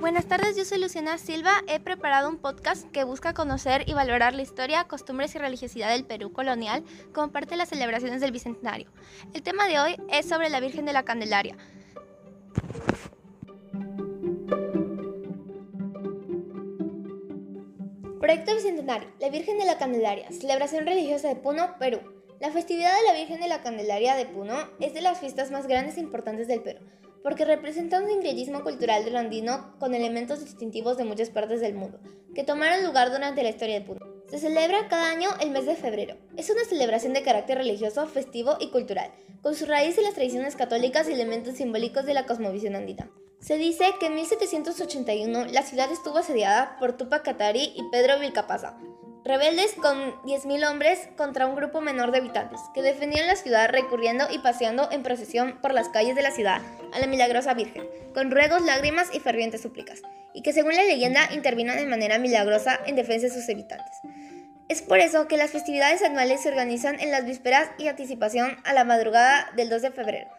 Buenas tardes, yo soy Luciana Silva. He preparado un podcast que busca conocer y valorar la historia, costumbres y religiosidad del Perú colonial como parte de las celebraciones del Bicentenario. El tema de hoy es sobre la Virgen de la Candelaria. Proyecto Bicentenario, la Virgen de la Candelaria, celebración religiosa de Puno, Perú. La festividad de la Virgen de la Candelaria de Puno es de las fiestas más grandes e importantes del Perú porque representa un sincretismo cultural del andino con elementos distintivos de muchas partes del mundo, que tomaron lugar durante la historia de Puno. Se celebra cada año el mes de febrero. Es una celebración de carácter religioso, festivo y cultural, con su raíz en las tradiciones católicas y elementos simbólicos de la cosmovisión andina. Se dice que en 1781 la ciudad estuvo asediada por Tupac Katari y Pedro Vilcapasa, Rebeldes con 10.000 hombres contra un grupo menor de habitantes, que defendían la ciudad recurriendo y paseando en procesión por las calles de la ciudad a la milagrosa Virgen, con ruegos, lágrimas y fervientes súplicas, y que según la leyenda intervino de manera milagrosa en defensa de sus habitantes. Es por eso que las festividades anuales se organizan en las vísperas y anticipación a la madrugada del 2 de febrero,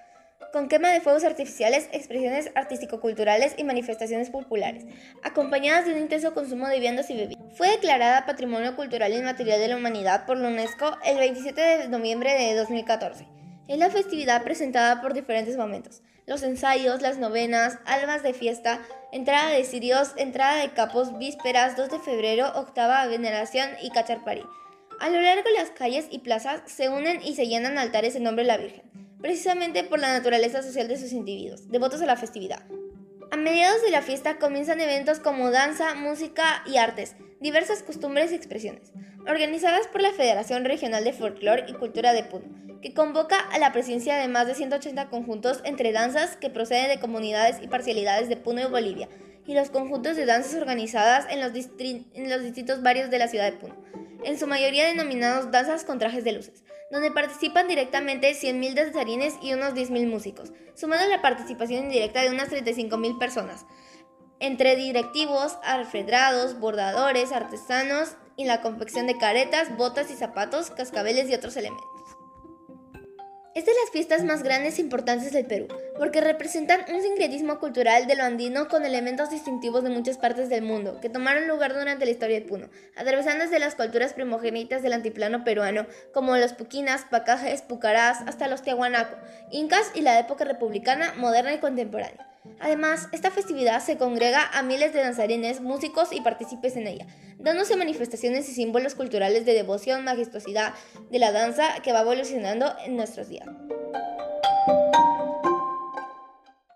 con quema de fuegos artificiales, expresiones artístico-culturales y manifestaciones populares, acompañadas de un intenso consumo de viandas y bebidas. Fue declarada Patrimonio Cultural Inmaterial de la Humanidad por la UNESCO el 27 de noviembre de 2014. Es la festividad presentada por diferentes momentos. Los ensayos, las novenas, albas de fiesta, entrada de cirios, entrada de capos, vísperas, 2 de febrero, octava veneración y cacharparí. A lo largo de las calles y plazas se unen y se llenan altares en nombre de la Virgen precisamente por la naturaleza social de sus individuos, devotos a la festividad. A mediados de la fiesta comienzan eventos como danza, música y artes, diversas costumbres y expresiones, organizadas por la Federación Regional de Folklore y Cultura de Puno, que convoca a la presencia de más de 180 conjuntos entre danzas que proceden de comunidades y parcialidades de Puno y Bolivia, y los conjuntos de danzas organizadas en los, en los distritos varios de la ciudad de Puno en su mayoría denominados danzas con trajes de luces, donde participan directamente 100.000 danzarines y unos 10.000 músicos, sumando la participación indirecta de unas 35.000 personas, entre directivos, alfredrados, bordadores, artesanos y la confección de caretas, botas y zapatos, cascabeles y otros elementos. Es de las fiestas más grandes e importantes del Perú, porque representan un sincretismo cultural de lo andino con elementos distintivos de muchas partes del mundo, que tomaron lugar durante la historia de Puno, atravesando desde las culturas primogénitas del antiplano peruano, como los puquinas, pacajes, pucarás, hasta los tiahuanaco, incas y la época republicana, moderna y contemporánea. Además, esta festividad se congrega a miles de danzarines, músicos y partícipes en ella, dándose manifestaciones y símbolos culturales de devoción, majestuosidad de la danza que va evolucionando en nuestros días.